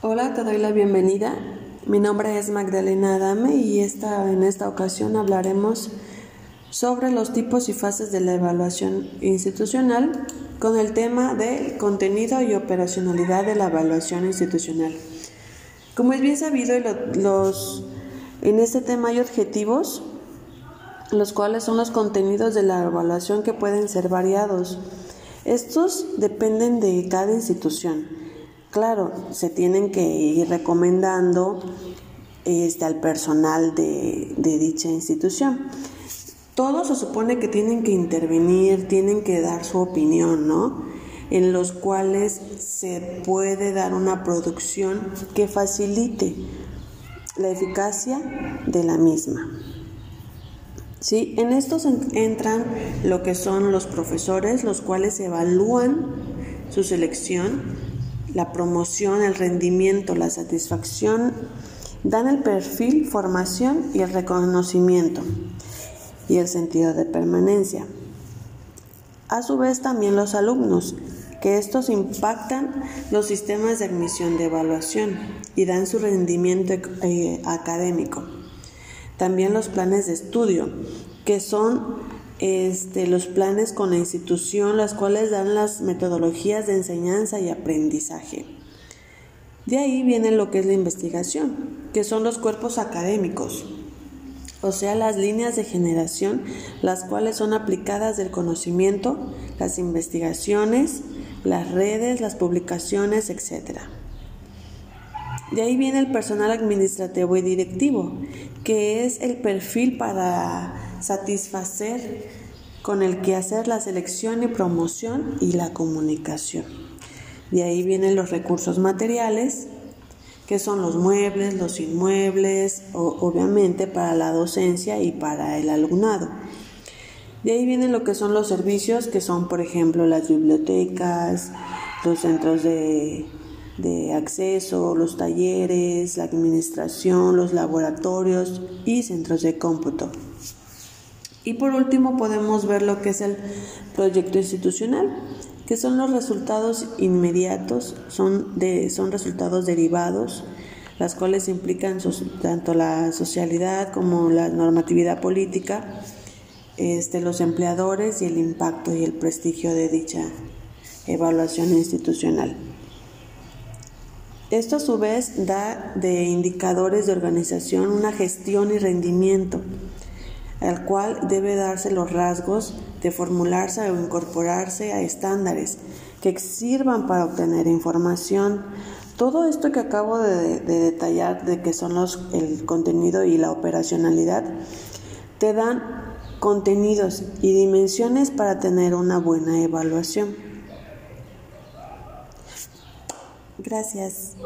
Hola, te doy la bienvenida. Mi nombre es Magdalena Adame y esta, en esta ocasión hablaremos sobre los tipos y fases de la evaluación institucional con el tema de contenido y operacionalidad de la evaluación institucional. Como es bien sabido, los, en este tema hay objetivos, los cuales son los contenidos de la evaluación que pueden ser variados. Estos dependen de cada institución. Claro, se tienen que ir recomendando este, al personal de, de dicha institución. Todos se supone que tienen que intervenir, tienen que dar su opinión, ¿no? En los cuales se puede dar una producción que facilite la eficacia de la misma. ¿Sí? En estos entran lo que son los profesores, los cuales evalúan su selección la promoción, el rendimiento, la satisfacción, dan el perfil, formación y el reconocimiento y el sentido de permanencia. A su vez también los alumnos, que estos impactan los sistemas de admisión de evaluación y dan su rendimiento eh, académico. También los planes de estudio, que son este, los planes con la institución, las cuales dan las metodologías de enseñanza y aprendizaje. De ahí viene lo que es la investigación, que son los cuerpos académicos, o sea, las líneas de generación, las cuales son aplicadas del conocimiento, las investigaciones, las redes, las publicaciones, etc. De ahí viene el personal administrativo y directivo, que es el perfil para satisfacer con el que hacer la selección y promoción y la comunicación. De ahí vienen los recursos materiales, que son los muebles, los inmuebles, obviamente para la docencia y para el alumnado. De ahí vienen lo que son los servicios, que son por ejemplo las bibliotecas, los centros de, de acceso, los talleres, la administración, los laboratorios y centros de cómputo. Y por último podemos ver lo que es el proyecto institucional, que son los resultados inmediatos, son, de, son resultados derivados, las cuales implican tanto la socialidad como la normatividad política, este, los empleadores y el impacto y el prestigio de dicha evaluación institucional. Esto a su vez da de indicadores de organización una gestión y rendimiento al cual debe darse los rasgos de formularse o incorporarse a estándares que sirvan para obtener información. Todo esto que acabo de, detallar de que son los, el contenido y la operacionalidad, te dan contenidos y dimensiones para tener una buena evaluación. Gracias.